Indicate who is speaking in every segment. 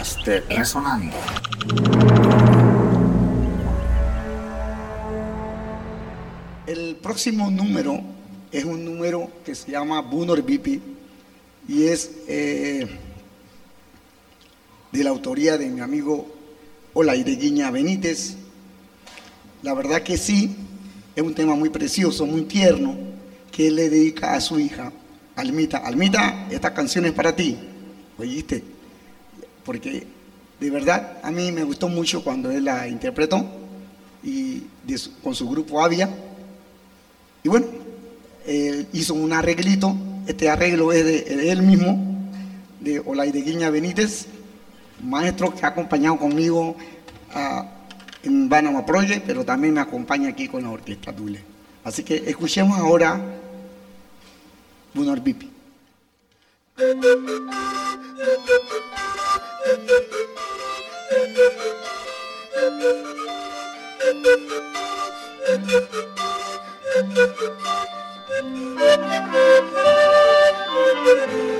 Speaker 1: de Resonando.
Speaker 2: El próximo número es un número que se llama Bunor Bipi y es eh, de la autoría de mi amigo Olaireguiña Benítez. La verdad que sí, es un tema muy precioso, muy tierno, que le dedica a su hija, Almita. Almita, esta canción es para ti, ¿oíste? Porque de verdad a mí me gustó mucho cuando él la interpretó y con su grupo Avia. Y bueno, él hizo un arreglito, este arreglo es de, él mismo, de Olaireguiña Benítez, maestro que ha acompañado conmigo ah, en Banama Project, pero también me acompaña aquí con la orquesta Dule. Así que escuchemos ahora Bunor Bipi.
Speaker 3: Un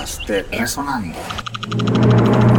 Speaker 1: Podcast de Resonando.